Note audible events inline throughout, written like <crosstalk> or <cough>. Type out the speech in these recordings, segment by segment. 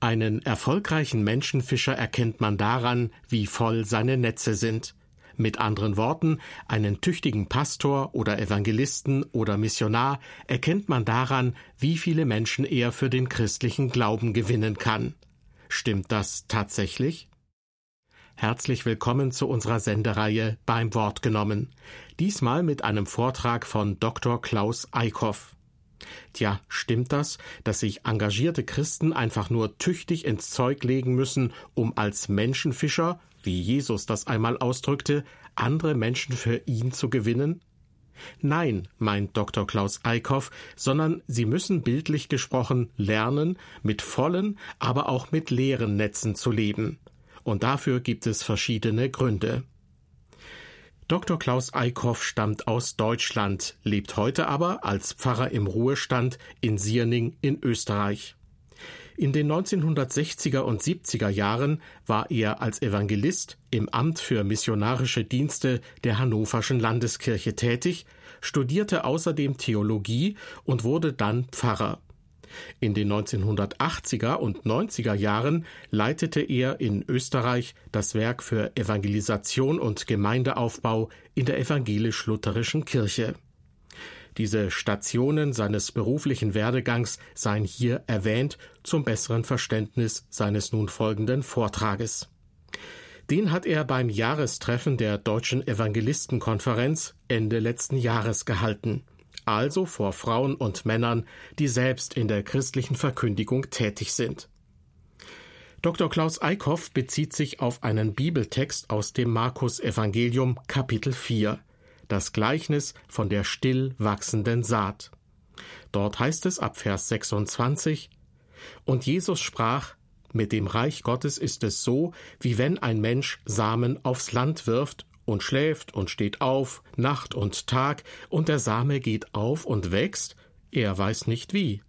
Einen erfolgreichen Menschenfischer erkennt man daran, wie voll seine Netze sind. Mit anderen Worten, einen tüchtigen Pastor oder Evangelisten oder Missionar erkennt man daran, wie viele Menschen er für den christlichen Glauben gewinnen kann. Stimmt das tatsächlich? Herzlich willkommen zu unserer Sendereihe beim Wort genommen. Diesmal mit einem Vortrag von Dr. Klaus Eickhoff. Tja, stimmt das, dass sich engagierte Christen einfach nur tüchtig ins Zeug legen müssen, um als Menschenfischer, wie Jesus das einmal ausdrückte, andere Menschen für ihn zu gewinnen? Nein, meint Dr. Klaus Eickhoff, sondern sie müssen bildlich gesprochen lernen, mit vollen, aber auch mit leeren Netzen zu leben. Und dafür gibt es verschiedene Gründe. Dr. Klaus Eickhoff stammt aus Deutschland, lebt heute aber als Pfarrer im Ruhestand in Sierning in Österreich. In den 1960er und 70er Jahren war er als Evangelist im Amt für missionarische Dienste der Hannoverschen Landeskirche tätig, studierte außerdem Theologie und wurde dann Pfarrer. In den 1980er und 90er Jahren leitete er in Österreich das Werk für Evangelisation und Gemeindeaufbau in der evangelisch-lutherischen Kirche. Diese Stationen seines beruflichen Werdegangs seien hier erwähnt zum besseren Verständnis seines nun folgenden Vortrages. Den hat er beim Jahrestreffen der Deutschen Evangelistenkonferenz Ende letzten Jahres gehalten also vor Frauen und Männern, die selbst in der christlichen Verkündigung tätig sind. Dr. Klaus Eickhoff bezieht sich auf einen Bibeltext aus dem Markus Evangelium Kapitel 4, das Gleichnis von der still wachsenden Saat. Dort heißt es ab Vers 26 Und Jesus sprach Mit dem Reich Gottes ist es so, wie wenn ein Mensch Samen aufs Land wirft und schläft und steht auf, Nacht und Tag, und der Same geht auf und wächst, er weiß nicht wie.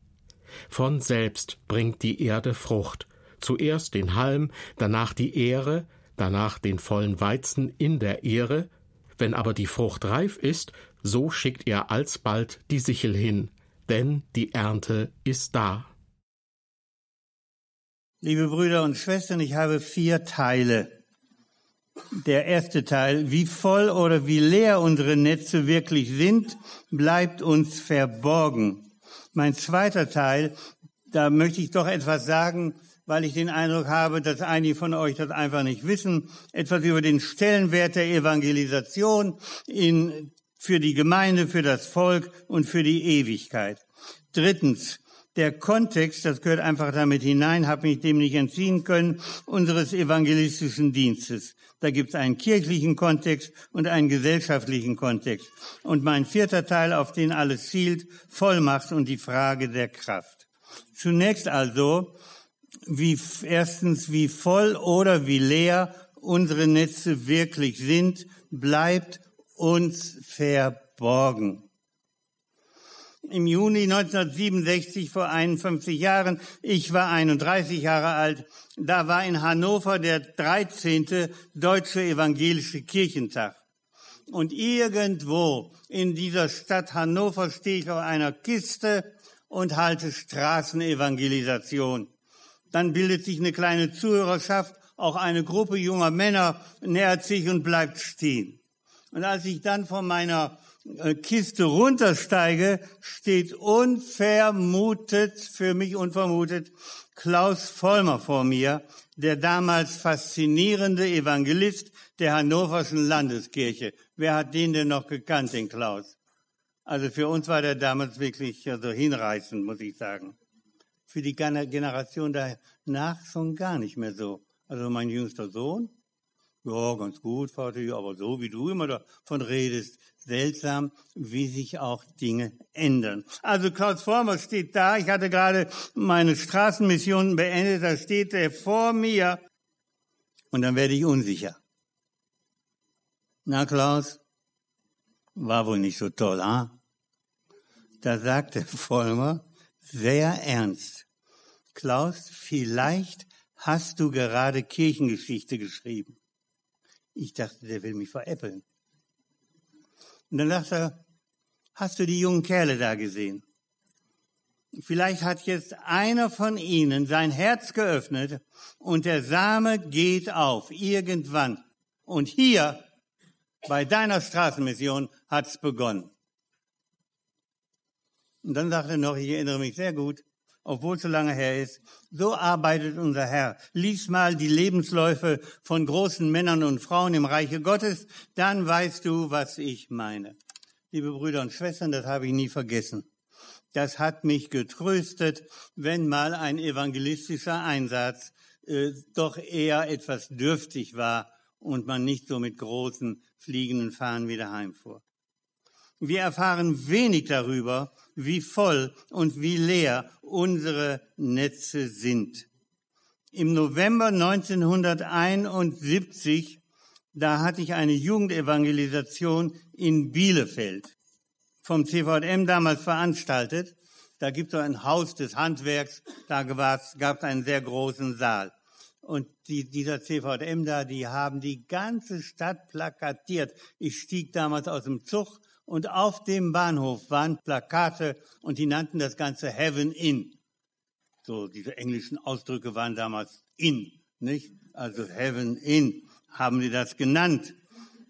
Von selbst bringt die Erde Frucht, zuerst den Halm, danach die Ähre, danach den vollen Weizen in der Ähre, wenn aber die Frucht reif ist, so schickt er alsbald die Sichel hin, denn die Ernte ist da. Liebe Brüder und Schwestern, ich habe vier Teile der erste Teil, wie voll oder wie leer unsere Netze wirklich sind, bleibt uns verborgen. Mein zweiter Teil, da möchte ich doch etwas sagen, weil ich den Eindruck habe, dass einige von euch das einfach nicht wissen, etwas über den Stellenwert der Evangelisation in, für die Gemeinde, für das Volk und für die Ewigkeit. Drittens, der Kontext, das gehört einfach damit hinein, habe mich dem nicht entziehen können, unseres evangelistischen Dienstes. Da gibt es einen kirchlichen Kontext und einen gesellschaftlichen Kontext. Und mein vierter Teil, auf den alles zielt, Vollmacht und die Frage der Kraft. Zunächst also, wie, erstens, wie voll oder wie leer unsere Netze wirklich sind, bleibt uns verborgen im Juni 1967 vor 51 Jahren. Ich war 31 Jahre alt. Da war in Hannover der 13. Deutsche Evangelische Kirchentag. Und irgendwo in dieser Stadt Hannover stehe ich auf einer Kiste und halte Straßenevangelisation. Dann bildet sich eine kleine Zuhörerschaft, auch eine Gruppe junger Männer nähert sich und bleibt stehen. Und als ich dann von meiner Kiste runtersteige, steht unvermutet, für mich unvermutet, Klaus Vollmer vor mir, der damals faszinierende Evangelist der Hannoverschen Landeskirche. Wer hat den denn noch gekannt, den Klaus? Also für uns war der damals wirklich also hinreißend, muss ich sagen. Für die Generation danach schon gar nicht mehr so. Also mein jüngster Sohn, ja, ganz gut, Vater, aber so wie du immer davon redest, seltsam, wie sich auch Dinge ändern. Also Klaus Vormer steht da. Ich hatte gerade meine Straßenmission beendet. Da steht er vor mir. Und dann werde ich unsicher. Na, Klaus, war wohl nicht so toll, ah? Da sagte Vollmer sehr ernst. Klaus, vielleicht hast du gerade Kirchengeschichte geschrieben. Ich dachte, der will mich veräppeln. Und dann sagt er, hast du die jungen Kerle da gesehen? Vielleicht hat jetzt einer von Ihnen sein Herz geöffnet und der Same geht auf irgendwann. Und hier bei deiner Straßenmission hat's begonnen. Und dann sagt er noch, ich erinnere mich sehr gut, obwohl es so lange her ist, so arbeitet unser Herr. Lies mal die Lebensläufe von großen Männern und Frauen im Reiche Gottes, dann weißt du, was ich meine. Liebe Brüder und Schwestern, das habe ich nie vergessen. Das hat mich getröstet, wenn mal ein evangelistischer Einsatz äh, doch eher etwas dürftig war und man nicht so mit großen fliegenden Fahnen wieder heimfuhr. Wir erfahren wenig darüber, wie voll und wie leer unsere Netze sind. Im November 1971, da hatte ich eine Jugendevangelisation in Bielefeld vom CVM damals veranstaltet. Da gibt es ein Haus des Handwerks, da gab es einen sehr großen Saal. Und die, dieser CVM da, die haben die ganze Stadt plakatiert. Ich stieg damals aus dem Zug und auf dem Bahnhof waren Plakate und die nannten das Ganze Heaven In. So, diese englischen Ausdrücke waren damals in, nicht? Also Heaven In haben die das genannt.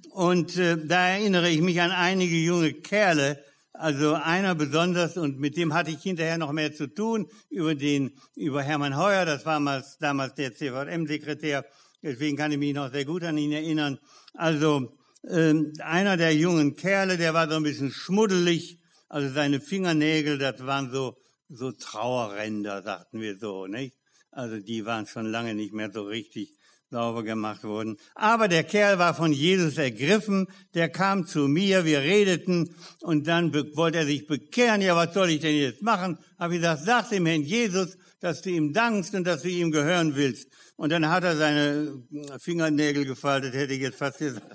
Und äh, da erinnere ich mich an einige junge Kerle, also einer besonders, und mit dem hatte ich hinterher noch mehr zu tun, über den, über Hermann Heuer, das war damals, damals der CVM-Sekretär, deswegen kann ich mich noch sehr gut an ihn erinnern. Also, äh, einer der jungen Kerle, der war so ein bisschen schmuddelig, also seine Fingernägel, das waren so, so Trauerränder, sagten wir so, nicht? Also die waren schon lange nicht mehr so richtig sauber gemacht wurden. Aber der Kerl war von Jesus ergriffen, der kam zu mir, wir redeten und dann wollte er sich bekehren. Ja, was soll ich denn jetzt machen? Habe ich gesagt, sag dem Herrn Jesus, dass du ihm dankst und dass du ihm gehören willst. Und dann hat er seine Fingernägel gefaltet, hätte ich jetzt fast gesagt.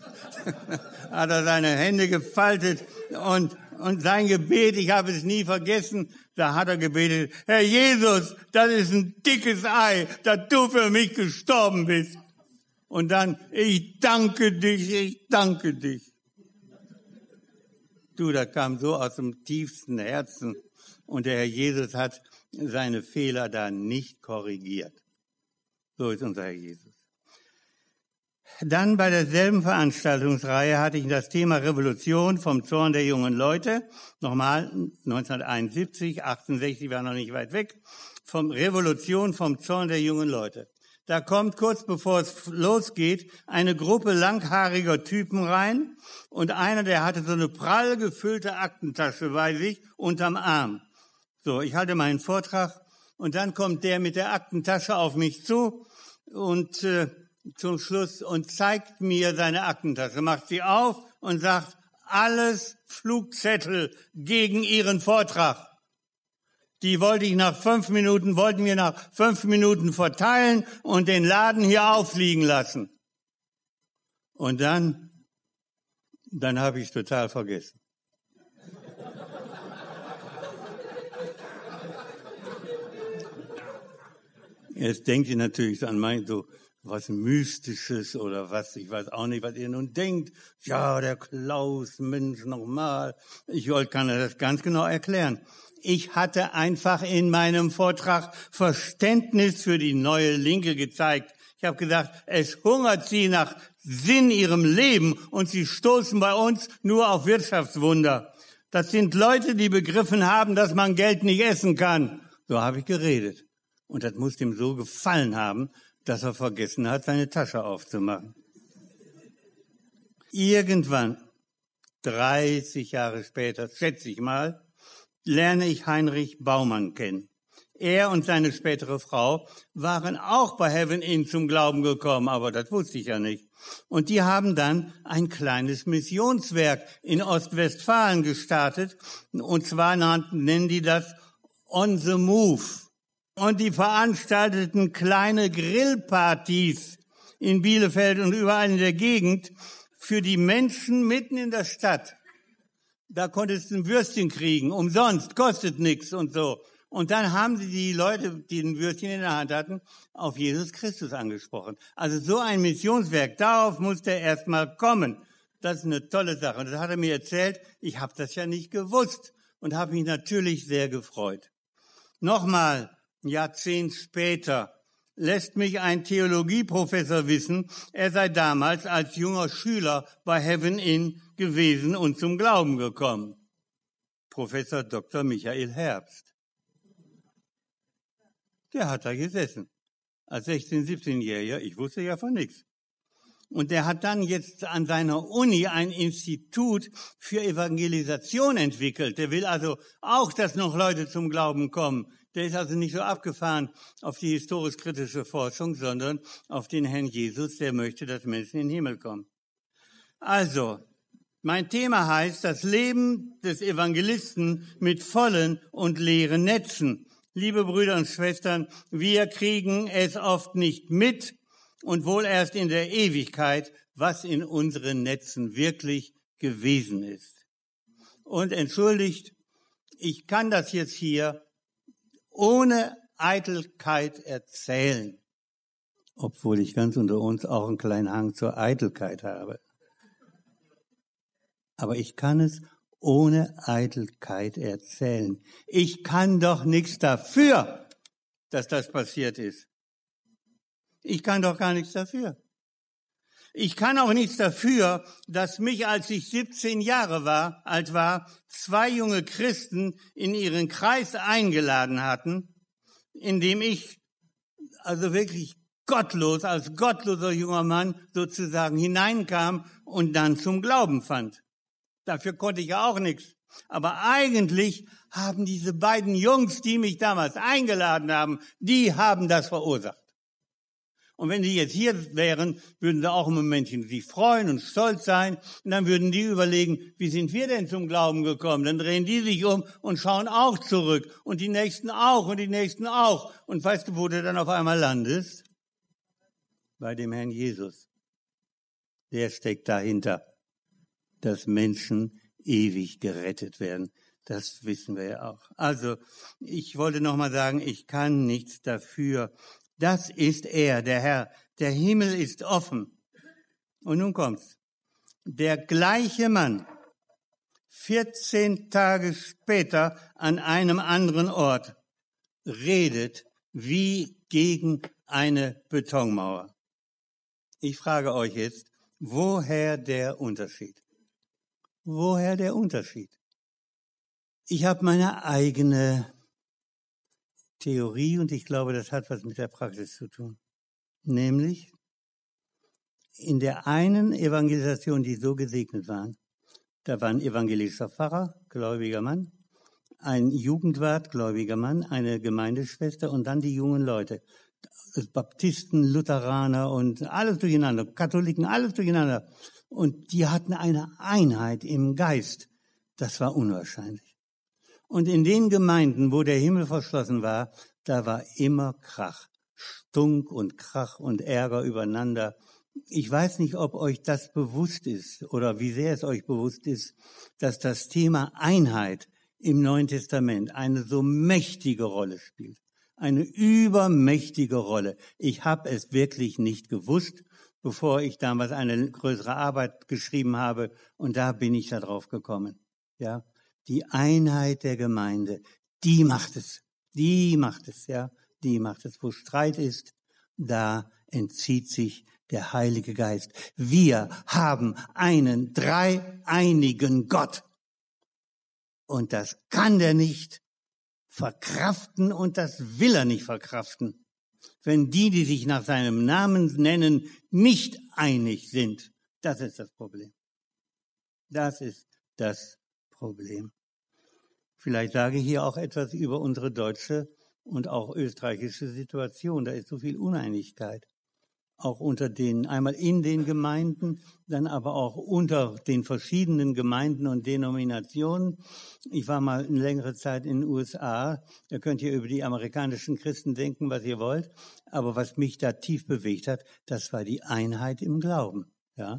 <laughs> hat er seine Hände gefaltet und, und sein Gebet, ich habe es nie vergessen, da hat er gebetet, Herr Jesus, das ist ein dickes Ei, dass du für mich gestorben bist. Und dann, ich danke dich, ich danke dich. Du, das kam so aus dem tiefsten Herzen. Und der Herr Jesus hat seine Fehler da nicht korrigiert. So ist unser Herr Jesus. Dann bei derselben Veranstaltungsreihe hatte ich das Thema Revolution vom Zorn der jungen Leute. Nochmal 1971, 68 war noch nicht weit weg. Vom Revolution vom Zorn der jungen Leute. Da kommt kurz bevor es losgeht eine Gruppe langhaariger Typen rein und einer, der hatte so eine prall gefüllte Aktentasche bei sich unterm Arm. So, ich halte meinen Vortrag und dann kommt der mit der Aktentasche auf mich zu und äh, zum Schluss und zeigt mir seine Aktentasche, macht sie auf und sagt, alles Flugzettel gegen Ihren Vortrag. Die wollte ich nach fünf Minuten, wollten wir nach fünf Minuten verteilen und den Laden hier aufliegen lassen. Und dann, dann habe ich total vergessen. Jetzt denkt ihr natürlich an mein, so, was Mystisches oder was, ich weiß auch nicht, was ihr nun denkt. Ja, der Klaus, Mensch, nochmal. Ich wollte, kann das ganz genau erklären ich hatte einfach in meinem Vortrag Verständnis für die neue Linke gezeigt. Ich habe gesagt, es hungert sie nach Sinn ihrem Leben und sie stoßen bei uns nur auf Wirtschaftswunder. Das sind Leute, die begriffen haben, dass man Geld nicht essen kann. So habe ich geredet. Und das muss dem so gefallen haben, dass er vergessen hat, seine Tasche aufzumachen. Irgendwann, 30 Jahre später, schätze ich mal, lerne ich Heinrich Baumann kennen. Er und seine spätere Frau waren auch bei Heaven Inn zum Glauben gekommen, aber das wusste ich ja nicht. Und die haben dann ein kleines Missionswerk in Ostwestfalen gestartet. Und zwar nennen die das On the Move. Und die veranstalteten kleine Grillpartys in Bielefeld und überall in der Gegend für die Menschen mitten in der Stadt. Da konntest du ein Würstchen kriegen, umsonst, kostet nichts und so. Und dann haben sie die Leute, die ein Würstchen in der Hand hatten, auf Jesus Christus angesprochen. Also so ein Missionswerk, darauf musste er erstmal kommen. Das ist eine tolle Sache. Und das hat er mir erzählt. Ich habe das ja nicht gewusst und habe mich natürlich sehr gefreut. Nochmal, Jahrzehnt später, lässt mich ein Theologieprofessor wissen, er sei damals als junger Schüler bei Heaven Inn gewesen und zum Glauben gekommen. Professor Dr. Michael Herbst. Der hat da gesessen. Als 16-, 17-Jähriger, ich wusste ja von nichts. Und der hat dann jetzt an seiner Uni ein Institut für Evangelisation entwickelt. Der will also auch, dass noch Leute zum Glauben kommen. Der ist also nicht so abgefahren auf die historisch-kritische Forschung, sondern auf den Herrn Jesus, der möchte, dass Menschen in den Himmel kommen. Also, mein Thema heißt das Leben des Evangelisten mit vollen und leeren Netzen. Liebe Brüder und Schwestern, wir kriegen es oft nicht mit und wohl erst in der Ewigkeit, was in unseren Netzen wirklich gewesen ist. Und entschuldigt, ich kann das jetzt hier ohne Eitelkeit erzählen. Obwohl ich ganz unter uns auch einen kleinen Hang zur Eitelkeit habe. Aber ich kann es ohne Eitelkeit erzählen. Ich kann doch nichts dafür, dass das passiert ist. Ich kann doch gar nichts dafür. Ich kann auch nichts dafür, dass mich, als ich 17 Jahre war, alt war, zwei junge Christen in ihren Kreis eingeladen hatten, in dem ich also wirklich gottlos, als gottloser junger Mann sozusagen hineinkam und dann zum Glauben fand. Dafür konnte ich ja auch nichts. Aber eigentlich haben diese beiden Jungs, die mich damals eingeladen haben, die haben das verursacht. Und wenn die jetzt hier wären, würden sie auch im Momentchen sich freuen und stolz sein. Und dann würden die überlegen, wie sind wir denn zum Glauben gekommen? Dann drehen die sich um und schauen auch zurück. Und die Nächsten auch und die Nächsten auch. Und weißt du, wo du dann auf einmal landest? Bei dem Herrn Jesus. Der steckt dahinter, dass Menschen ewig gerettet werden. Das wissen wir ja auch. Also, ich wollte nochmal sagen, ich kann nichts dafür, das ist er, der Herr. Der Himmel ist offen. Und nun kommt's. Der gleiche Mann, 14 Tage später an einem anderen Ort, redet wie gegen eine Betonmauer. Ich frage euch jetzt, woher der Unterschied? Woher der Unterschied? Ich habe meine eigene Theorie und ich glaube, das hat was mit der Praxis zu tun. Nämlich, in der einen Evangelisation, die so gesegnet waren, da war ein evangelischer Pfarrer, gläubiger Mann, ein Jugendwart, gläubiger Mann, eine Gemeindeschwester und dann die jungen Leute. Baptisten, Lutheraner und alles durcheinander, Katholiken, alles durcheinander. Und die hatten eine Einheit im Geist. Das war unwahrscheinlich. Und in den Gemeinden, wo der Himmel verschlossen war, da war immer Krach. Stunk und Krach und Ärger übereinander. Ich weiß nicht, ob euch das bewusst ist oder wie sehr es euch bewusst ist, dass das Thema Einheit im Neuen Testament eine so mächtige Rolle spielt. Eine übermächtige Rolle. Ich habe es wirklich nicht gewusst, bevor ich damals eine größere Arbeit geschrieben habe und da bin ich darauf gekommen. Ja, die Einheit der Gemeinde, die macht es. Die macht es, ja. Die macht es. Wo Streit ist, da entzieht sich der Heilige Geist. Wir haben einen dreieinigen Gott. Und das kann der nicht verkraften und das will er nicht verkraften. Wenn die, die sich nach seinem Namen nennen, nicht einig sind. Das ist das Problem. Das ist das Problem. Vielleicht sage ich hier auch etwas über unsere deutsche und auch österreichische Situation. Da ist so viel Uneinigkeit. Auch unter den, einmal in den Gemeinden, dann aber auch unter den verschiedenen Gemeinden und Denominationen. Ich war mal eine längere Zeit in den USA. Da könnt ihr über die amerikanischen Christen denken, was ihr wollt. Aber was mich da tief bewegt hat, das war die Einheit im Glauben. Ja,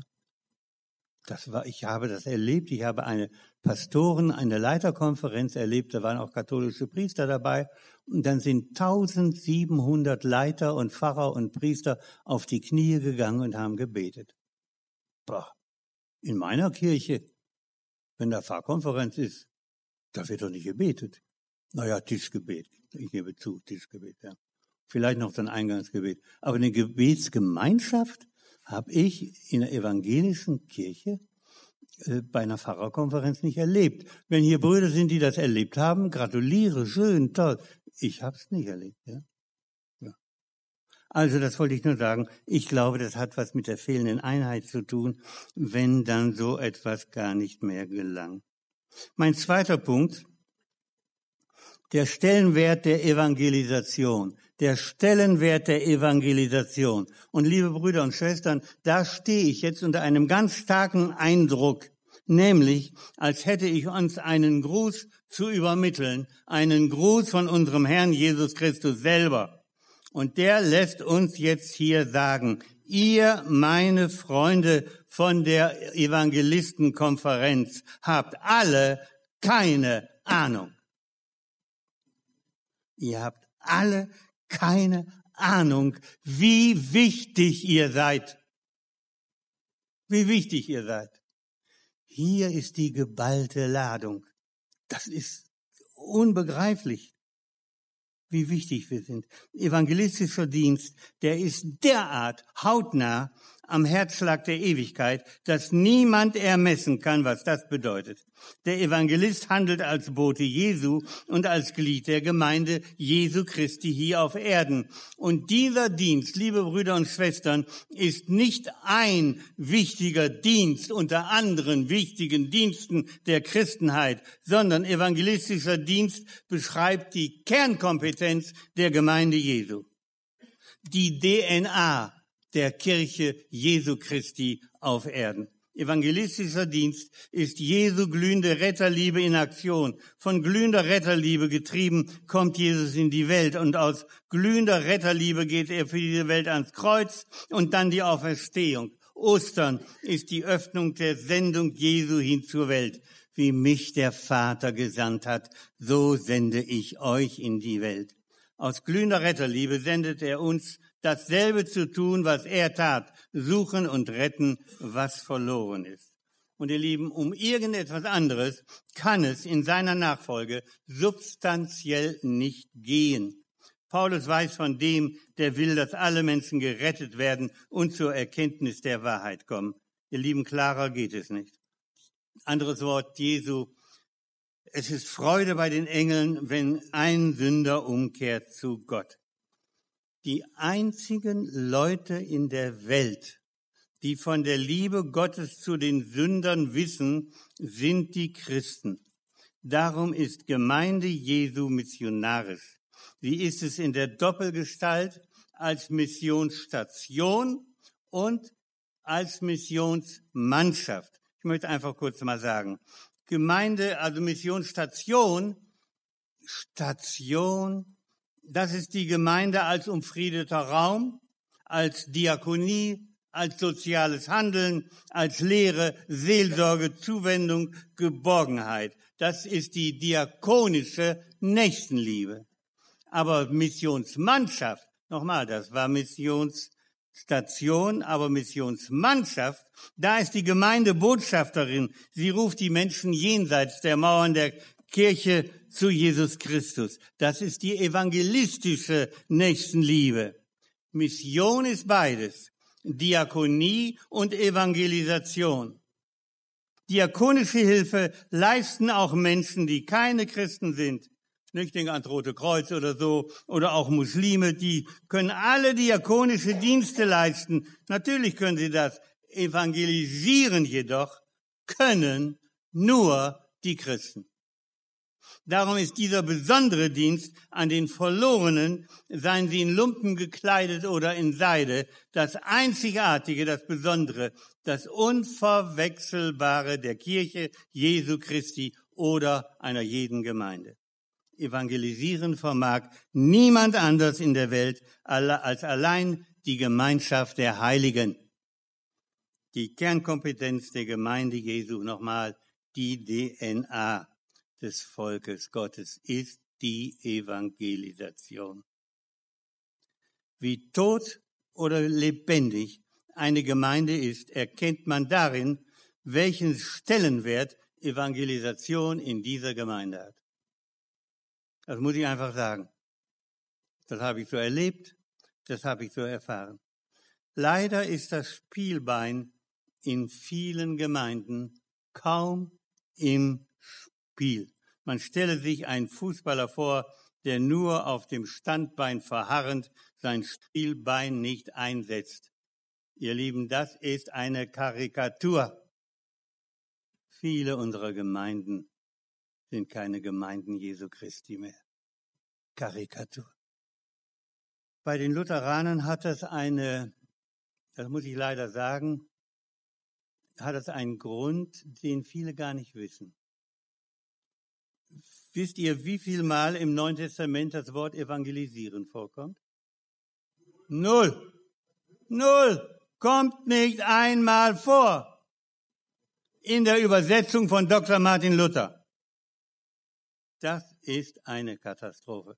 das war, ich habe das erlebt. Ich habe eine Pastoren, eine Leiterkonferenz erlebt. Da waren auch katholische Priester dabei. Und dann sind 1700 Leiter und Pfarrer und Priester auf die Knie gegangen und haben gebetet. Boah. In meiner Kirche, wenn da Pfarrkonferenz ist, da wird doch nicht gebetet. Naja, Tischgebet. Ich gebe zu, Tischgebet, ja. Vielleicht noch ein Eingangsgebet. Aber eine Gebetsgemeinschaft habe ich in der evangelischen Kirche äh, bei einer Pfarrerkonferenz nicht erlebt. Wenn hier Brüder sind, die das erlebt haben, gratuliere, schön, toll. Ich habe es nicht erlebt. Ja? ja. Also das wollte ich nur sagen. Ich glaube, das hat was mit der fehlenden Einheit zu tun, wenn dann so etwas gar nicht mehr gelang. Mein zweiter Punkt, der Stellenwert der Evangelisation. Der Stellenwert der Evangelisation. Und liebe Brüder und Schwestern, da stehe ich jetzt unter einem ganz starken Eindruck, nämlich als hätte ich uns einen Gruß zu übermitteln, einen Gruß von unserem Herrn Jesus Christus selber. Und der lässt uns jetzt hier sagen, ihr, meine Freunde von der Evangelistenkonferenz, habt alle keine Ahnung. Ihr habt alle keine Ahnung, wie wichtig ihr seid. Wie wichtig ihr seid. Hier ist die geballte Ladung. Das ist unbegreiflich, wie wichtig wir sind. Evangelistischer Dienst, der ist derart hautnah am Herzschlag der Ewigkeit, dass niemand ermessen kann, was das bedeutet. Der Evangelist handelt als Bote Jesu und als Glied der Gemeinde Jesu Christi hier auf Erden. Und dieser Dienst, liebe Brüder und Schwestern, ist nicht ein wichtiger Dienst unter anderen wichtigen Diensten der Christenheit, sondern evangelistischer Dienst beschreibt die Kernkompetenz der Gemeinde Jesu. Die DNA der Kirche Jesu Christi auf Erden. Evangelistischer Dienst ist Jesu glühende Retterliebe in Aktion. Von glühender Retterliebe getrieben kommt Jesus in die Welt und aus glühender Retterliebe geht er für diese Welt ans Kreuz und dann die Auferstehung. Ostern ist die Öffnung der Sendung Jesu hin zur Welt. Wie mich der Vater gesandt hat, so sende ich euch in die Welt. Aus glühender Retterliebe sendet er uns dasselbe zu tun, was er tat, suchen und retten, was verloren ist. Und ihr Lieben, um irgendetwas anderes kann es in seiner Nachfolge substanziell nicht gehen. Paulus weiß von dem, der will, dass alle Menschen gerettet werden und zur Erkenntnis der Wahrheit kommen. Ihr Lieben, klarer geht es nicht. Anderes Wort Jesu. Es ist Freude bei den Engeln, wenn ein Sünder umkehrt zu Gott die einzigen Leute in der Welt, die von der Liebe Gottes zu den Sündern wissen, sind die Christen. Darum ist Gemeinde Jesu missionarisch. Sie ist es in der Doppelgestalt als Missionsstation und als Missionsmannschaft. Ich möchte einfach kurz mal sagen. Gemeinde, also Missionsstation, Station das ist die Gemeinde als umfriedeter Raum, als Diakonie, als soziales Handeln, als Lehre, Seelsorge, Zuwendung, Geborgenheit. Das ist die diakonische Nächstenliebe. Aber Missionsmannschaft, nochmal, das war Missionsstation, aber Missionsmannschaft, da ist die Gemeinde Botschafterin. Sie ruft die Menschen jenseits der Mauern der Kirche zu Jesus Christus. Das ist die evangelistische Nächstenliebe. Mission ist beides. Diakonie und Evangelisation. Diakonische Hilfe leisten auch Menschen, die keine Christen sind. Ich denke ans Rote Kreuz oder so, oder auch Muslime, die können alle diakonische Dienste leisten. Natürlich können sie das. Evangelisieren jedoch können nur die Christen. Darum ist dieser besondere Dienst an den Verlorenen, seien sie in Lumpen gekleidet oder in Seide, das Einzigartige, das Besondere, das Unverwechselbare der Kirche Jesu Christi oder einer jeden Gemeinde. Evangelisieren vermag niemand anders in der Welt als allein die Gemeinschaft der Heiligen. Die Kernkompetenz der Gemeinde Jesu nochmal, die DNA des Volkes Gottes ist die Evangelisation. Wie tot oder lebendig eine Gemeinde ist, erkennt man darin, welchen Stellenwert Evangelisation in dieser Gemeinde hat. Das muss ich einfach sagen. Das habe ich so erlebt, das habe ich so erfahren. Leider ist das Spielbein in vielen Gemeinden kaum im Spiel. Man stelle sich einen Fußballer vor, der nur auf dem Standbein verharrend sein Spielbein nicht einsetzt. Ihr Lieben, das ist eine Karikatur. Viele unserer Gemeinden sind keine Gemeinden Jesu Christi mehr. Karikatur. Bei den Lutheranern hat das eine, das muss ich leider sagen, hat das einen Grund, den viele gar nicht wissen. Wisst ihr, wie viel Mal im Neuen Testament das Wort evangelisieren vorkommt? Null. Null. Kommt nicht einmal vor. In der Übersetzung von Dr. Martin Luther. Das ist eine Katastrophe.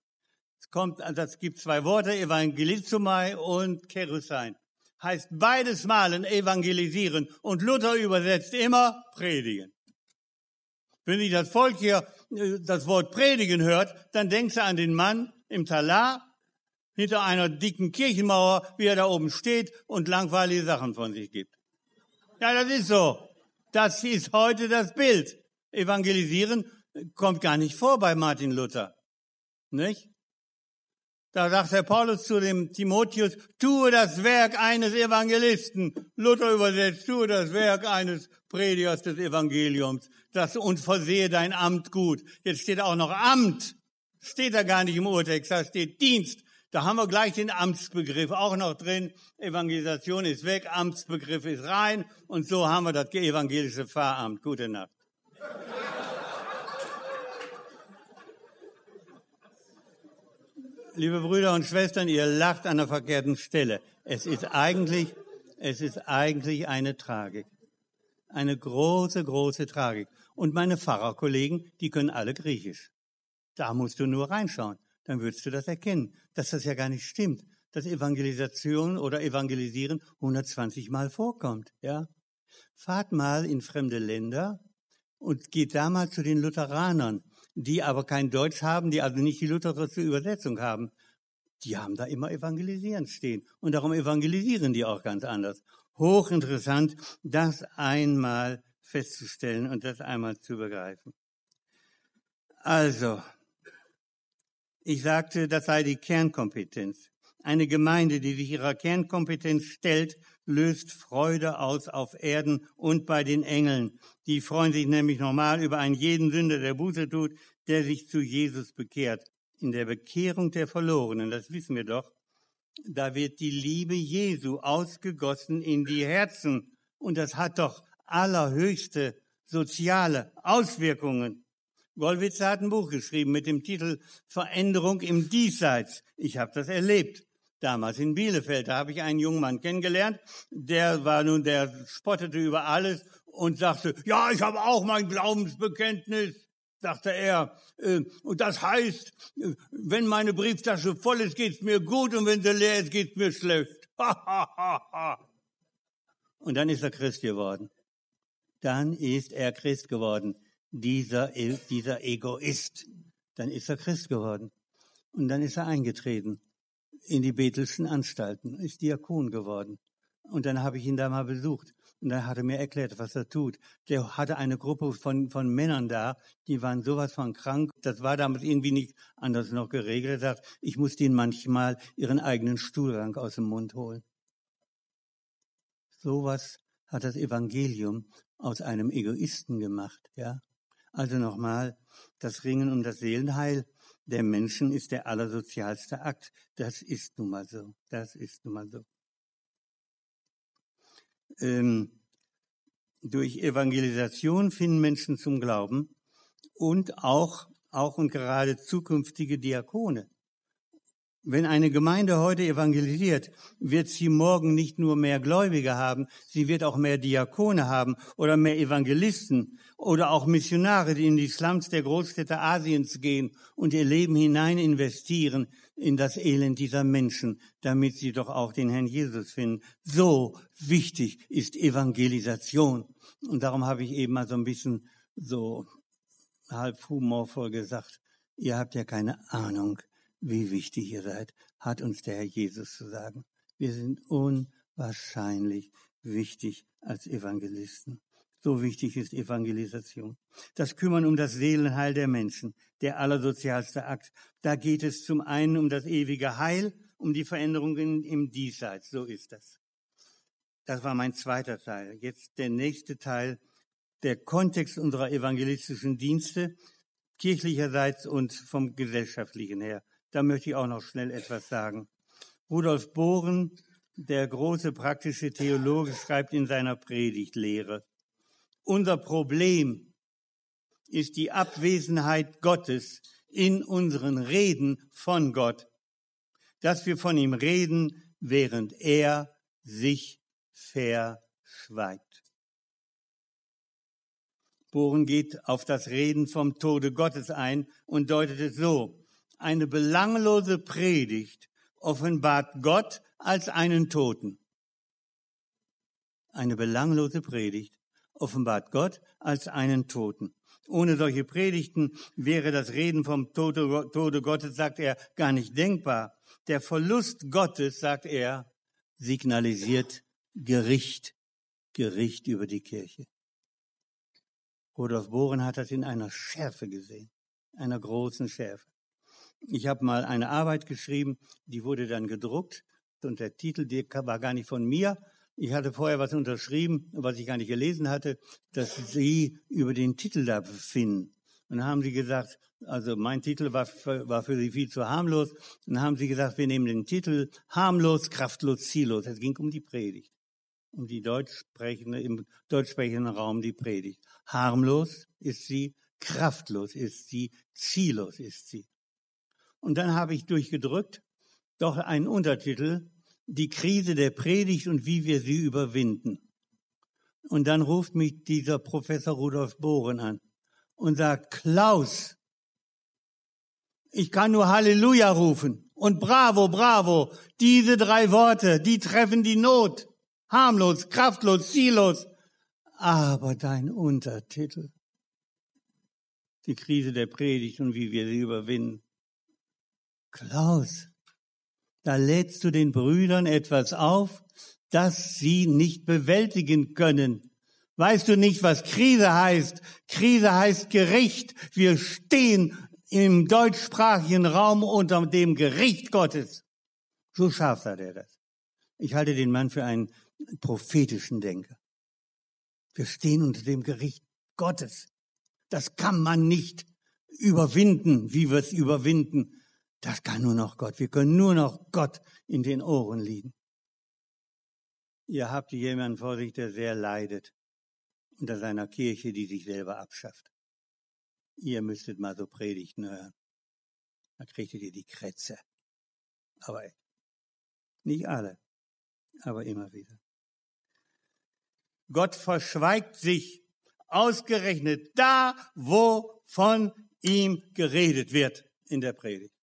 Es kommt, das gibt zwei Worte, Evangelizumai und Kerusein. Heißt beides Malen evangelisieren und Luther übersetzt immer predigen. Wenn ich das Volk hier äh, das Wort predigen hört, dann denkst du an den Mann im Talar hinter einer dicken Kirchenmauer, wie er da oben steht und langweilige Sachen von sich gibt. Ja, das ist so. Das ist heute das Bild. Evangelisieren kommt gar nicht vor bei Martin Luther. Nicht? Da sagt der Paulus zu dem Timotheus, tue das Werk eines Evangelisten. Luther übersetzt, tue das Werk eines Predigers des Evangeliums. Das und versehe dein Amt gut. Jetzt steht auch noch Amt. Steht da gar nicht im Urtext, da steht Dienst. Da haben wir gleich den Amtsbegriff auch noch drin. Evangelisation ist weg, Amtsbegriff ist rein. Und so haben wir das evangelische Pfarramt. Gute Nacht. liebe Brüder und Schwestern, ihr lacht an der verkehrten Stelle. Es ist eigentlich, es ist eigentlich eine Tragik. Eine große, große Tragik. Und meine Pfarrerkollegen, die können alle Griechisch. Da musst du nur reinschauen. Dann würdest du das erkennen, dass das ja gar nicht stimmt, dass Evangelisation oder Evangelisieren 120 Mal vorkommt, ja. Fahrt mal in fremde Länder und geht da mal zu den Lutheranern die aber kein Deutsch haben, die also nicht die lutherische Übersetzung haben, die haben da immer evangelisieren stehen. Und darum evangelisieren die auch ganz anders. Hochinteressant, das einmal festzustellen und das einmal zu begreifen. Also, ich sagte, das sei die Kernkompetenz. Eine Gemeinde, die sich ihrer Kernkompetenz stellt, löst Freude aus auf Erden und bei den Engeln. Die freuen sich nämlich normal über einen jeden Sünder, der Buße tut, der sich zu Jesus bekehrt. In der Bekehrung der Verlorenen, das wissen wir doch, da wird die Liebe Jesu ausgegossen in die Herzen. Und das hat doch allerhöchste soziale Auswirkungen. Gollwitzer hat ein Buch geschrieben mit dem Titel Veränderung im Diesseits. Ich habe das erlebt damals in Bielefeld. Da habe ich einen jungen Mann kennengelernt, der war nun, der spottete über alles und sagte, ja, ich habe auch mein Glaubensbekenntnis, sagte er. Äh, und das heißt, wenn meine Brieftasche voll ist, geht's mir gut und wenn sie leer ist, geht's mir schlecht. <laughs> und dann ist er Christ geworden. Dann ist er Christ geworden. Dieser, dieser Egoist. Dann ist er Christ geworden. Und dann ist er eingetreten in die Bethelschen Anstalten, ist Diakon geworden. Und dann habe ich ihn da mal besucht. Und dann hat er mir erklärt, was er tut. Der hatte eine Gruppe von, von Männern da, die waren sowas von krank. Das war damals irgendwie nicht anders noch geregelt. Er sagt, ich muss denen manchmal ihren eigenen Stuhlrang aus dem Mund holen. Sowas hat das Evangelium aus einem Egoisten gemacht, ja. Also nochmal, das Ringen um das Seelenheil der Menschen ist der allersozialste Akt. Das ist nun mal so. Das ist nun mal so. Ähm, durch Evangelisation finden Menschen zum Glauben und auch, auch und gerade zukünftige Diakone. Wenn eine Gemeinde heute evangelisiert, wird sie morgen nicht nur mehr Gläubige haben, sie wird auch mehr Diakone haben oder mehr Evangelisten oder auch Missionare, die in die Slums der Großstädte Asiens gehen und ihr Leben hinein investieren in das Elend dieser Menschen, damit sie doch auch den Herrn Jesus finden. So wichtig ist Evangelisation. Und darum habe ich eben mal so ein bisschen so halb humorvoll gesagt, ihr habt ja keine Ahnung, wie wichtig ihr seid, hat uns der Herr Jesus zu sagen. Wir sind unwahrscheinlich wichtig als Evangelisten. So wichtig ist Evangelisation. Das Kümmern um das Seelenheil der Menschen, der allersozialste Akt. Da geht es zum einen um das ewige Heil, um die Veränderungen im Diesseits. So ist das. Das war mein zweiter Teil. Jetzt der nächste Teil, der Kontext unserer evangelistischen Dienste, kirchlicherseits und vom gesellschaftlichen her. Da möchte ich auch noch schnell etwas sagen. Rudolf Bohren, der große praktische Theologe, schreibt in seiner Predigtlehre, unser Problem ist die Abwesenheit Gottes in unseren Reden von Gott, dass wir von ihm reden, während er sich verschweigt. Bohren geht auf das Reden vom Tode Gottes ein und deutet es so. Eine belanglose Predigt offenbart Gott als einen Toten. Eine belanglose Predigt offenbart Gott als einen Toten. Ohne solche Predigten wäre das Reden vom Tode, Tode Gottes, sagt er, gar nicht denkbar. Der Verlust Gottes, sagt er, signalisiert Gericht, Gericht über die Kirche. Rudolf Bohren hat das in einer Schärfe gesehen, einer großen Schärfe. Ich habe mal eine Arbeit geschrieben, die wurde dann gedruckt und der Titel der war gar nicht von mir, ich hatte vorher was unterschrieben, was ich gar nicht gelesen hatte, dass Sie über den Titel da befinden. Und haben Sie gesagt, also mein Titel war für, war für Sie viel zu harmlos. Und dann haben Sie gesagt, wir nehmen den Titel harmlos, kraftlos, ziellos. Es ging um die Predigt. Um die deutschsprechende, im deutschsprechenden Raum die Predigt. Harmlos ist sie, kraftlos ist sie, ziellos ist sie. Und dann habe ich durchgedrückt, doch einen Untertitel, die Krise der Predigt und wie wir sie überwinden. Und dann ruft mich dieser Professor Rudolf Bohren an und sagt, Klaus, ich kann nur Halleluja rufen und Bravo, Bravo. Diese drei Worte, die treffen die Not. Harmlos, kraftlos, ziellos. Aber dein Untertitel, die Krise der Predigt und wie wir sie überwinden. Klaus, da lädst du den Brüdern etwas auf, das sie nicht bewältigen können. Weißt du nicht, was Krise heißt? Krise heißt Gericht. Wir stehen im deutschsprachigen Raum unter dem Gericht Gottes. So scharf hat er das. Ich halte den Mann für einen prophetischen Denker. Wir stehen unter dem Gericht Gottes. Das kann man nicht überwinden, wie wir es überwinden. Das kann nur noch Gott. Wir können nur noch Gott in den Ohren liegen. Ihr habt jemanden vor sich, der sehr leidet unter seiner Kirche, die sich selber abschafft. Ihr müsstet mal so Predigten hören. Da kriegtet ihr die Krätze. Aber nicht alle, aber immer wieder. Gott verschweigt sich ausgerechnet da, wo von ihm geredet wird in der Predigt.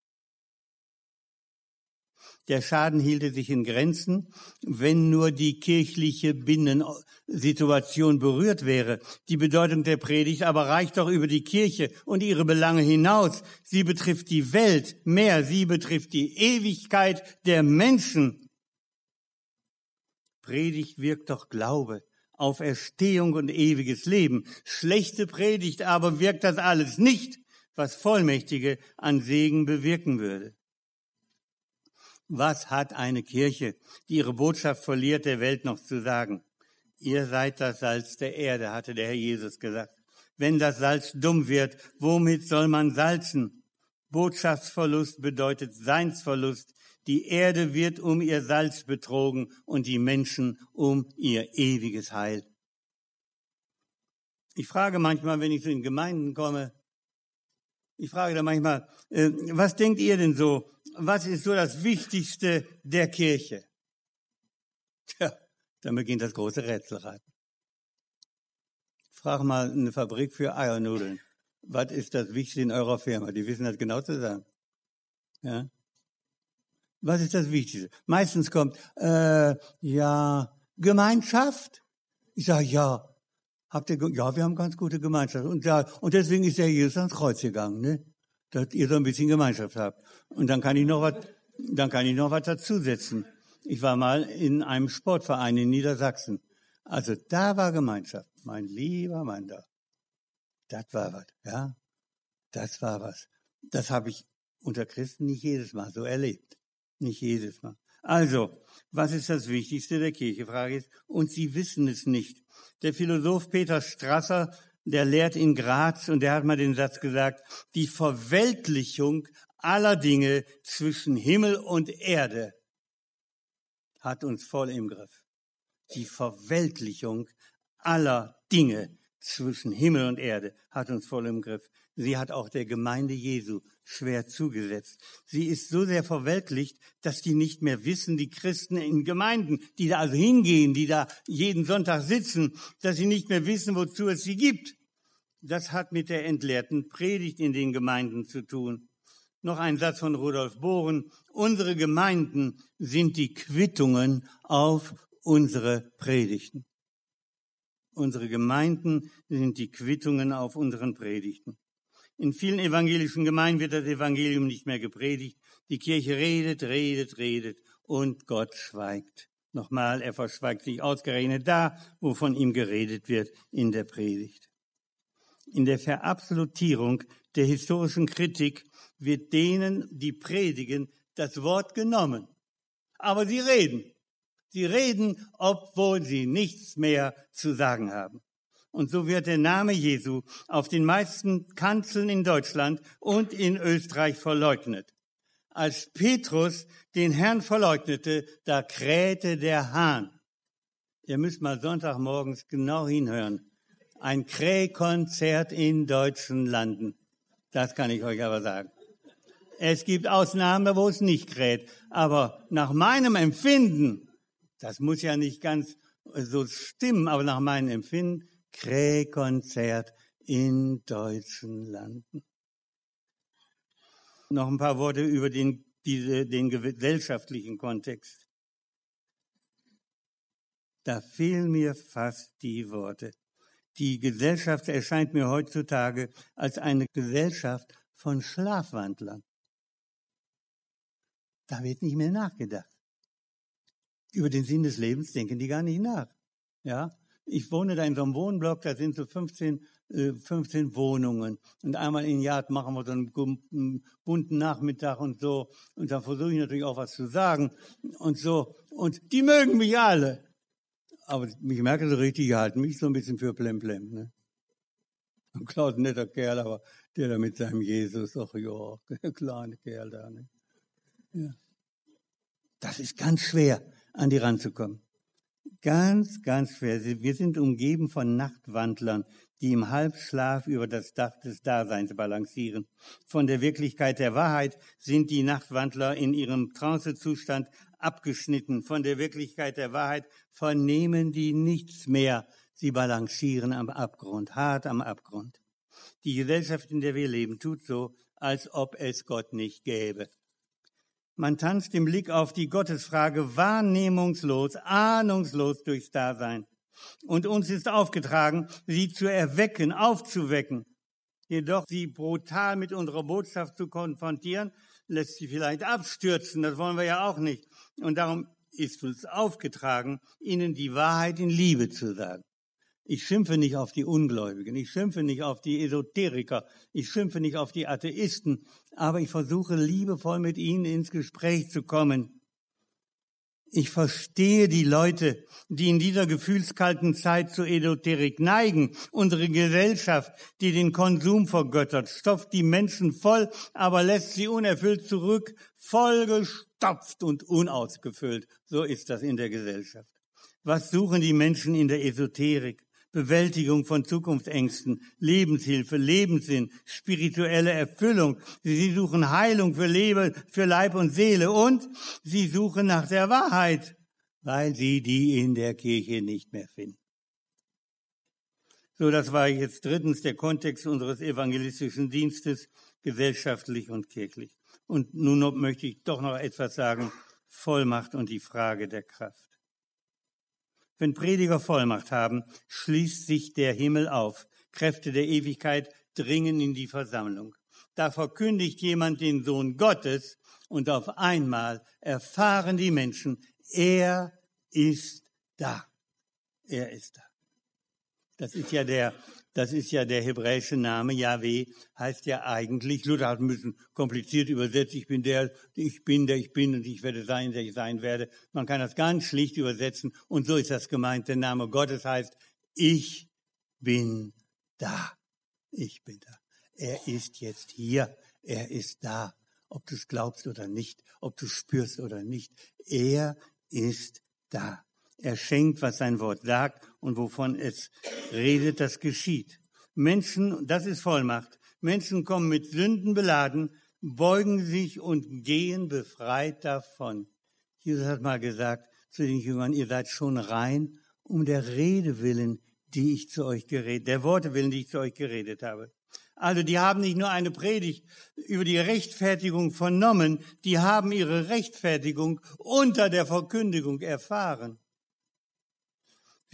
Der Schaden hielte sich in Grenzen, wenn nur die kirchliche Binnensituation berührt wäre. Die Bedeutung der Predigt aber reicht doch über die Kirche und ihre Belange hinaus. Sie betrifft die Welt mehr, sie betrifft die Ewigkeit der Menschen. Predigt wirkt doch Glaube auf Erstehung und ewiges Leben. Schlechte Predigt aber wirkt das alles nicht, was Vollmächtige an Segen bewirken würde. Was hat eine Kirche, die ihre Botschaft verliert, der Welt noch zu sagen? Ihr seid das Salz der Erde, hatte der Herr Jesus gesagt. Wenn das Salz dumm wird, womit soll man salzen? Botschaftsverlust bedeutet Seinsverlust. Die Erde wird um ihr Salz betrogen und die Menschen um ihr ewiges Heil. Ich frage manchmal, wenn ich so in Gemeinden komme, ich frage da manchmal, äh, was denkt ihr denn so? Was ist so das Wichtigste der Kirche? Tja, dann beginnt das große Rätselraten. Frag mal eine Fabrik für Eiernudeln. Was ist das Wichtigste in eurer Firma? Die wissen das genau zu sagen. Ja? Was ist das Wichtigste? Meistens kommt, äh, ja, Gemeinschaft. Ich sage, ja, Habt ihr, ja, wir haben ganz gute Gemeinschaft. Und, ja, und deswegen ist der Jesus ans Kreuz gegangen, ne? Dass ihr so ein bisschen Gemeinschaft habt. Und dann kann ich noch was, dann kann ich noch was dazusetzen. Ich war mal in einem Sportverein in Niedersachsen. Also da war Gemeinschaft. Mein lieber Mann da. Das war was, ja. Das war was. Das habe ich unter Christen nicht jedes Mal so erlebt. Nicht jedes Mal. Also, was ist das Wichtigste der Kirche? Frage ist, und Sie wissen es nicht. Der Philosoph Peter Strasser, der lehrt in Graz und der hat mal den Satz gesagt, die Verweltlichung aller Dinge zwischen Himmel und Erde hat uns voll im Griff. Die Verweltlichung aller Dinge zwischen Himmel und Erde hat uns voll im Griff. Sie hat auch der Gemeinde Jesu schwer zugesetzt. Sie ist so sehr verweltlicht, dass die nicht mehr wissen, die Christen in Gemeinden, die da also hingehen, die da jeden Sonntag sitzen, dass sie nicht mehr wissen, wozu es sie gibt. Das hat mit der entleerten Predigt in den Gemeinden zu tun. Noch ein Satz von Rudolf Bohren. Unsere Gemeinden sind die Quittungen auf unsere Predigten. Unsere Gemeinden sind die Quittungen auf unseren Predigten. In vielen evangelischen Gemeinden wird das Evangelium nicht mehr gepredigt. Die Kirche redet, redet, redet und Gott schweigt. Nochmal, er verschweigt sich ausgerechnet da, wo von ihm geredet wird in der Predigt. In der Verabsolutierung der historischen Kritik wird denen, die predigen, das Wort genommen. Aber sie reden. Sie reden, obwohl sie nichts mehr zu sagen haben. Und so wird der Name Jesu auf den meisten Kanzeln in Deutschland und in Österreich verleugnet. Als Petrus den Herrn verleugnete, da krähte der Hahn. Ihr müsst mal Sonntagmorgens genau hinhören. Ein Krähkonzert in deutschen Landen. Das kann ich euch aber sagen. Es gibt Ausnahmen, wo es nicht kräht. Aber nach meinem Empfinden, das muss ja nicht ganz so stimmen, aber nach meinem Empfinden Krähkonzert in deutschen Landen. Noch ein paar Worte über den, diese, den gesellschaftlichen Kontext. Da fehlen mir fast die Worte. Die Gesellschaft erscheint mir heutzutage als eine Gesellschaft von Schlafwandlern. Da wird nicht mehr nachgedacht. Über den Sinn des Lebens denken die gar nicht nach. Ja, ich wohne da in so einem Wohnblock, da sind so 15, 15 äh, Wohnungen. Und einmal im Jahr machen wir so einen bunten Nachmittag und so. Und da versuche ich natürlich auch was zu sagen und so. Und die mögen mich alle. Aber ich merke so richtig, halten mich so ein bisschen für Plemplem. Ne? Klaus, netter Kerl, aber der da mit seinem Jesus, ach ja, <laughs> der kleine Kerl da. Ne? Ja. Das ist ganz schwer, an die ranzukommen. Ganz, ganz schwer. Wir sind umgeben von Nachtwandlern, die im Halbschlaf über das Dach des Daseins balancieren. Von der Wirklichkeit der Wahrheit sind die Nachtwandler in ihrem Trancezustand abgeschnitten. Von der Wirklichkeit der Wahrheit vernehmen die nichts mehr. Sie balancieren am Abgrund, hart am Abgrund. Die Gesellschaft, in der wir leben, tut so, als ob es Gott nicht gäbe. Man tanzt im Blick auf die Gottesfrage wahrnehmungslos, ahnungslos durchs Dasein. Und uns ist aufgetragen, sie zu erwecken, aufzuwecken. Jedoch sie brutal mit unserer Botschaft zu konfrontieren, lässt sie vielleicht abstürzen. Das wollen wir ja auch nicht. Und darum ist uns aufgetragen, ihnen die Wahrheit in Liebe zu sagen. Ich schimpfe nicht auf die Ungläubigen, ich schimpfe nicht auf die Esoteriker, ich schimpfe nicht auf die Atheisten, aber ich versuche liebevoll mit ihnen ins Gespräch zu kommen. Ich verstehe die Leute, die in dieser gefühlskalten Zeit zur Esoterik neigen. Unsere Gesellschaft, die den Konsum vergöttert, stopft die Menschen voll, aber lässt sie unerfüllt zurück, vollgestopft und unausgefüllt. So ist das in der Gesellschaft. Was suchen die Menschen in der Esoterik? Bewältigung von Zukunftsängsten, Lebenshilfe, Lebenssinn, spirituelle Erfüllung. Sie suchen Heilung für Leben, für Leib und Seele und sie suchen nach der Wahrheit, weil sie die in der Kirche nicht mehr finden. So, das war jetzt drittens der Kontext unseres evangelistischen Dienstes, gesellschaftlich und kirchlich. Und nun möchte ich doch noch etwas sagen, Vollmacht und die Frage der Kraft. Wenn Prediger Vollmacht haben, schließt sich der Himmel auf. Kräfte der Ewigkeit dringen in die Versammlung. da verkündigt jemand den Sohn Gottes und auf einmal erfahren die Menschen, er ist da. Er ist da. Das ist ja der, das ist ja der hebräische Name Yahweh, heißt ja eigentlich, Luther hat ein bisschen kompliziert übersetzt, ich bin der, ich bin, der ich bin und ich werde sein, der ich sein werde. Man kann das ganz schlicht übersetzen und so ist das gemeint. Der Name Gottes heißt, ich bin da. Ich bin da. Er ist jetzt hier. Er ist da. Ob du es glaubst oder nicht, ob du spürst oder nicht. Er ist da. Er schenkt, was sein Wort sagt und wovon es redet, das geschieht. Menschen, das ist Vollmacht. Menschen kommen mit Sünden beladen, beugen sich und gehen befreit davon. Jesus hat mal gesagt zu den Jüngern, ihr seid schon rein um der Rede willen, die ich zu euch geredet, der Worte willen, die ich zu euch geredet habe. Also die haben nicht nur eine Predigt über die Rechtfertigung vernommen, die haben ihre Rechtfertigung unter der Verkündigung erfahren.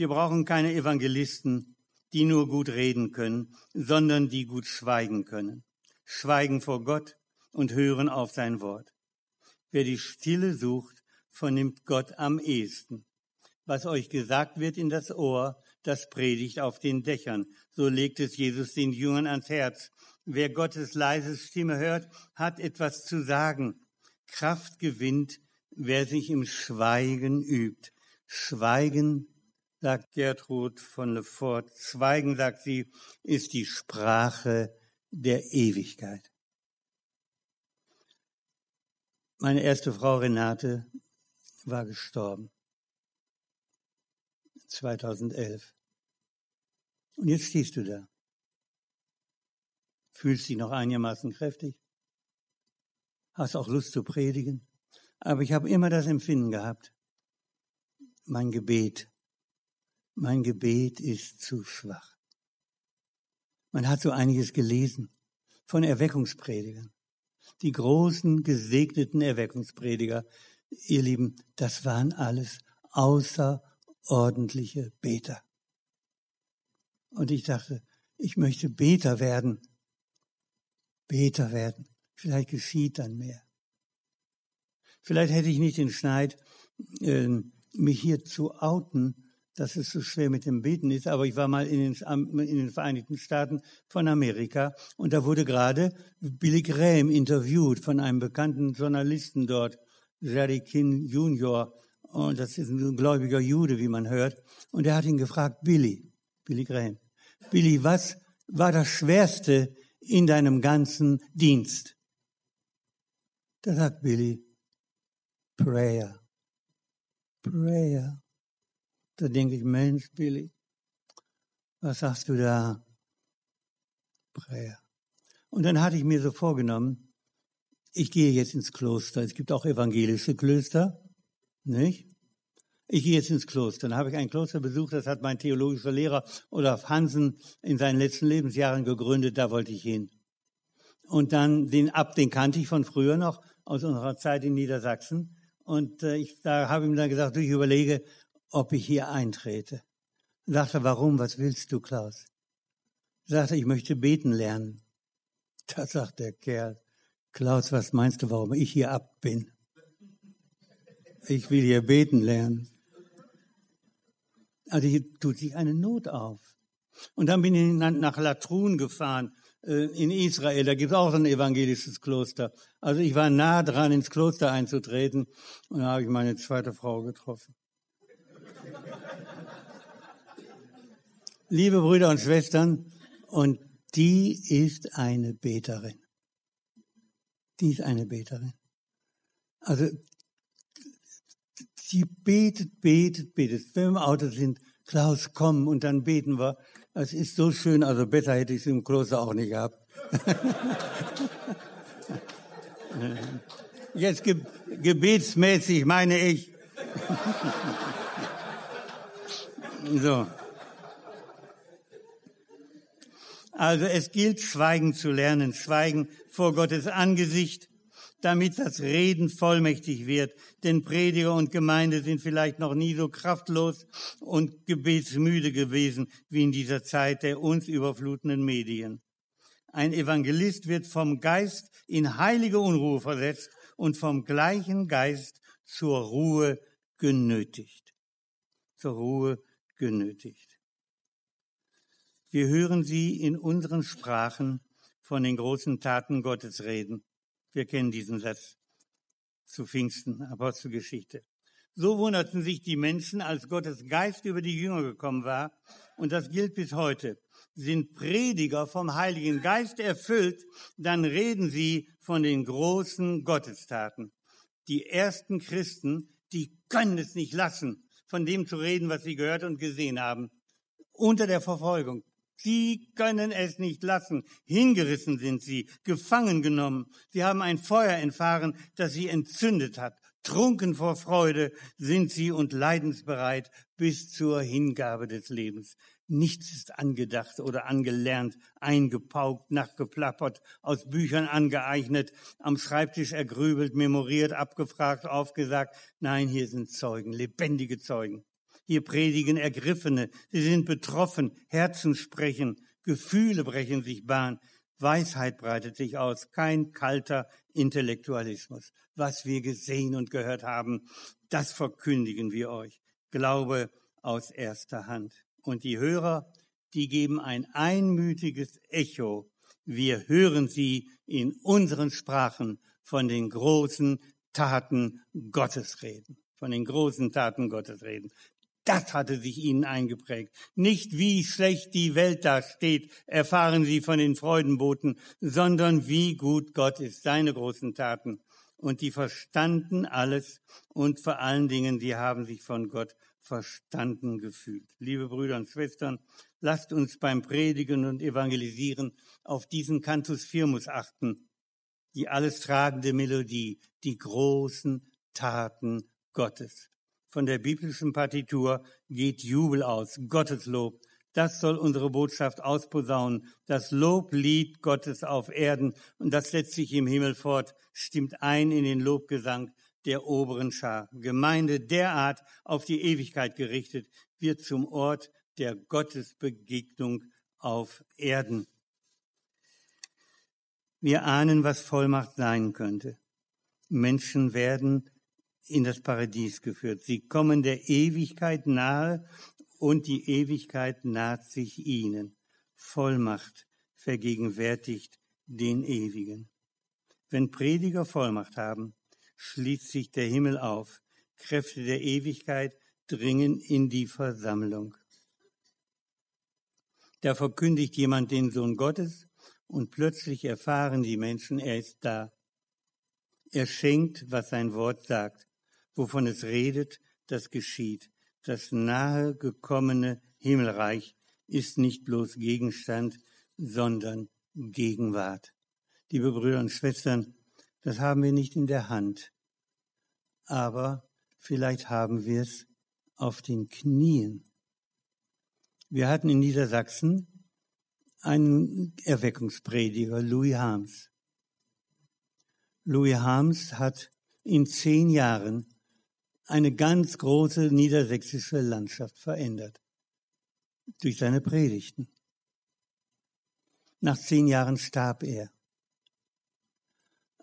Wir brauchen keine Evangelisten, die nur gut reden können, sondern die gut schweigen können. Schweigen vor Gott und hören auf sein Wort. Wer die Stille sucht, vernimmt Gott am ehesten. Was euch gesagt wird in das Ohr, das predigt auf den Dächern. So legt es Jesus den Jüngern ans Herz. Wer Gottes leise Stimme hört, hat etwas zu sagen. Kraft gewinnt, wer sich im Schweigen übt. Schweigen, sagt Gertrud von Lefort, Schweigen, sagt sie, ist die Sprache der Ewigkeit. Meine erste Frau Renate war gestorben. 2011. Und jetzt stehst du da. Fühlst dich noch einigermaßen kräftig. Hast auch Lust zu predigen. Aber ich habe immer das Empfinden gehabt, mein Gebet, mein Gebet ist zu schwach. Man hat so einiges gelesen von Erweckungspredigern. Die großen, gesegneten Erweckungsprediger, ihr Lieben, das waren alles außer ordentliche Beter. Und ich dachte, ich möchte Beter werden. Beter werden. Vielleicht geschieht dann mehr. Vielleicht hätte ich nicht den Schneid, äh, mich hier zu outen, dass es so schwer mit dem Beten ist. Aber ich war mal in den, in den Vereinigten Staaten von Amerika und da wurde gerade Billy Graham interviewt von einem bekannten Journalisten dort, Jerry King Jr und das ist ein gläubiger Jude, wie man hört, und er hat ihn gefragt, Billy, Billy Graham, Billy, was war das Schwerste in deinem ganzen Dienst? Da sagt Billy, Prayer, Prayer. Da denke ich, Mensch, Billy, was sagst du da? Prayer. Und dann hatte ich mir so vorgenommen, ich gehe jetzt ins Kloster. Es gibt auch evangelische Klöster. Nicht? Ich gehe jetzt ins Kloster. Dann habe ich ein Kloster besucht, das hat mein theologischer Lehrer Olaf Hansen in seinen letzten Lebensjahren gegründet, da wollte ich hin. Und dann den Ab, den kannte ich von früher noch, aus unserer Zeit in Niedersachsen. Und äh, ich da habe ihm dann gesagt, ich überlege, ob ich hier eintrete. Sagte, warum, was willst du, Klaus? Sagte, ich möchte beten lernen. Da sagt der Kerl, Klaus, was meinst du, warum ich hier ab bin? Ich will hier beten lernen. Also hier tut sich eine Not auf. Und dann bin ich nach Latrun gefahren, äh, in Israel. Da gibt es auch ein evangelisches Kloster. Also ich war nah dran, ins Kloster einzutreten. Und da habe ich meine zweite Frau getroffen. Liebe Brüder und Schwestern, und die ist eine Beterin. Die ist eine Beterin. Also Sie betet, betet, betet. Wenn wir im Auto sind, Klaus, komm und dann beten wir. Es ist so schön, also besser hätte ich es im Kloster auch nicht gehabt. <laughs> Jetzt ge gebetsmäßig meine ich. <laughs> so. Also es gilt, Schweigen zu lernen, Schweigen vor Gottes Angesicht damit das Reden vollmächtig wird. Denn Prediger und Gemeinde sind vielleicht noch nie so kraftlos und gebetsmüde gewesen wie in dieser Zeit der uns überflutenden Medien. Ein Evangelist wird vom Geist in heilige Unruhe versetzt und vom gleichen Geist zur Ruhe genötigt. Zur Ruhe genötigt. Wir hören sie in unseren Sprachen von den großen Taten Gottes reden. Wir kennen diesen Satz zu Pfingsten, Apostelgeschichte. So wunderten sich die Menschen, als Gottes Geist über die Jünger gekommen war. Und das gilt bis heute. Sind Prediger vom Heiligen Geist erfüllt, dann reden sie von den großen Gottestaten. Die ersten Christen, die können es nicht lassen, von dem zu reden, was sie gehört und gesehen haben. Unter der Verfolgung. Sie können es nicht lassen. Hingerissen sind sie, gefangen genommen. Sie haben ein Feuer entfahren, das sie entzündet hat. Trunken vor Freude sind sie und leidensbereit bis zur Hingabe des Lebens. Nichts ist angedacht oder angelernt, eingepaukt, nachgeplappert, aus Büchern angeeignet, am Schreibtisch ergrübelt, memoriert, abgefragt, aufgesagt. Nein, hier sind Zeugen, lebendige Zeugen. Hier predigen Ergriffene, sie sind betroffen, Herzen sprechen, Gefühle brechen sich Bahn. Weisheit breitet sich aus, kein kalter Intellektualismus. Was wir gesehen und gehört haben, das verkündigen wir euch. Glaube aus erster Hand. Und die Hörer, die geben ein einmütiges Echo. Wir hören sie in unseren Sprachen von den großen Taten Gottes reden. Von den großen Taten Gottes reden. Das hatte sich ihnen eingeprägt. Nicht wie schlecht die Welt da steht, erfahren sie von den Freudenboten, sondern wie gut Gott ist, seine großen Taten. Und die verstanden alles und vor allen Dingen, die haben sich von Gott verstanden gefühlt. Liebe Brüder und Schwestern, lasst uns beim Predigen und Evangelisieren auf diesen Cantus Firmus achten, die alles tragende Melodie, die großen Taten Gottes von der biblischen Partitur geht Jubel aus, Gotteslob. Das soll unsere Botschaft ausposaunen. Das Loblied Gottes auf Erden und das setzt sich im Himmel fort, stimmt ein in den Lobgesang der oberen Schar. Gemeinde derart auf die Ewigkeit gerichtet, wird zum Ort der Gottesbegegnung auf Erden. Wir ahnen, was Vollmacht sein könnte. Menschen werden in das Paradies geführt. Sie kommen der Ewigkeit nahe und die Ewigkeit naht sich ihnen. Vollmacht vergegenwärtigt den Ewigen. Wenn Prediger Vollmacht haben, schließt sich der Himmel auf. Kräfte der Ewigkeit dringen in die Versammlung. Da verkündigt jemand den Sohn Gottes und plötzlich erfahren die Menschen, er ist da. Er schenkt, was sein Wort sagt wovon es redet, das geschieht. Das nahe gekommene Himmelreich ist nicht bloß Gegenstand, sondern Gegenwart. Liebe Brüder und Schwestern, das haben wir nicht in der Hand, aber vielleicht haben wir es auf den Knien. Wir hatten in Niedersachsen einen Erweckungsprediger, Louis Harms. Louis Harms hat in zehn Jahren eine ganz große niedersächsische Landschaft verändert. Durch seine Predigten. Nach zehn Jahren starb er.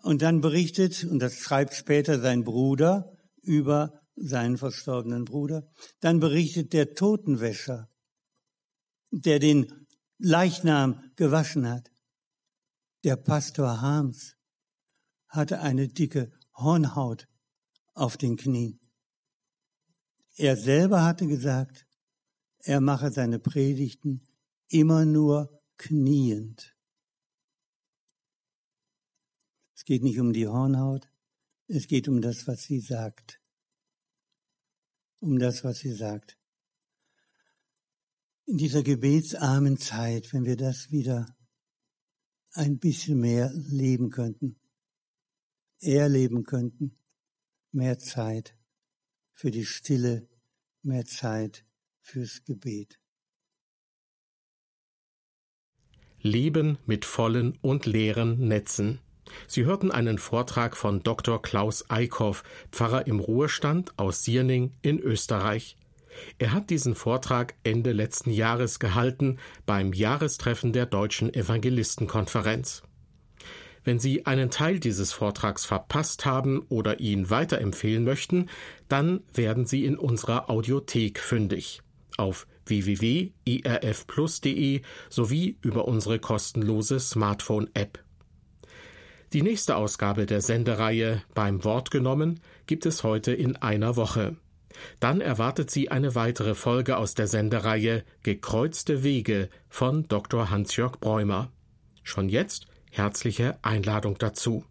Und dann berichtet, und das schreibt später sein Bruder über seinen verstorbenen Bruder, dann berichtet der Totenwäscher, der den Leichnam gewaschen hat. Der Pastor Harms hatte eine dicke Hornhaut auf den Knien. Er selber hatte gesagt, er mache seine Predigten immer nur kniend. Es geht nicht um die Hornhaut, es geht um das, was sie sagt. Um das, was sie sagt. In dieser gebetsarmen Zeit, wenn wir das wieder ein bisschen mehr leben könnten, erleben könnten, mehr Zeit für die Stille, mehr Zeit fürs Gebet. Leben mit vollen und leeren Netzen. Sie hörten einen Vortrag von Dr. Klaus Eickhoff, Pfarrer im Ruhestand aus Sierning in Österreich. Er hat diesen Vortrag Ende letzten Jahres gehalten beim Jahrestreffen der Deutschen Evangelistenkonferenz. Wenn Sie einen Teil dieses Vortrags verpasst haben oder ihn weiterempfehlen möchten, dann werden Sie in unserer Audiothek fündig auf www.irfplus.de sowie über unsere kostenlose Smartphone-App. Die nächste Ausgabe der Sendereihe beim Wort genommen gibt es heute in einer Woche. Dann erwartet Sie eine weitere Folge aus der Sendereihe Gekreuzte Wege von Dr. Hans-Jörg Bräumer. Schon jetzt herzliche Einladung dazu.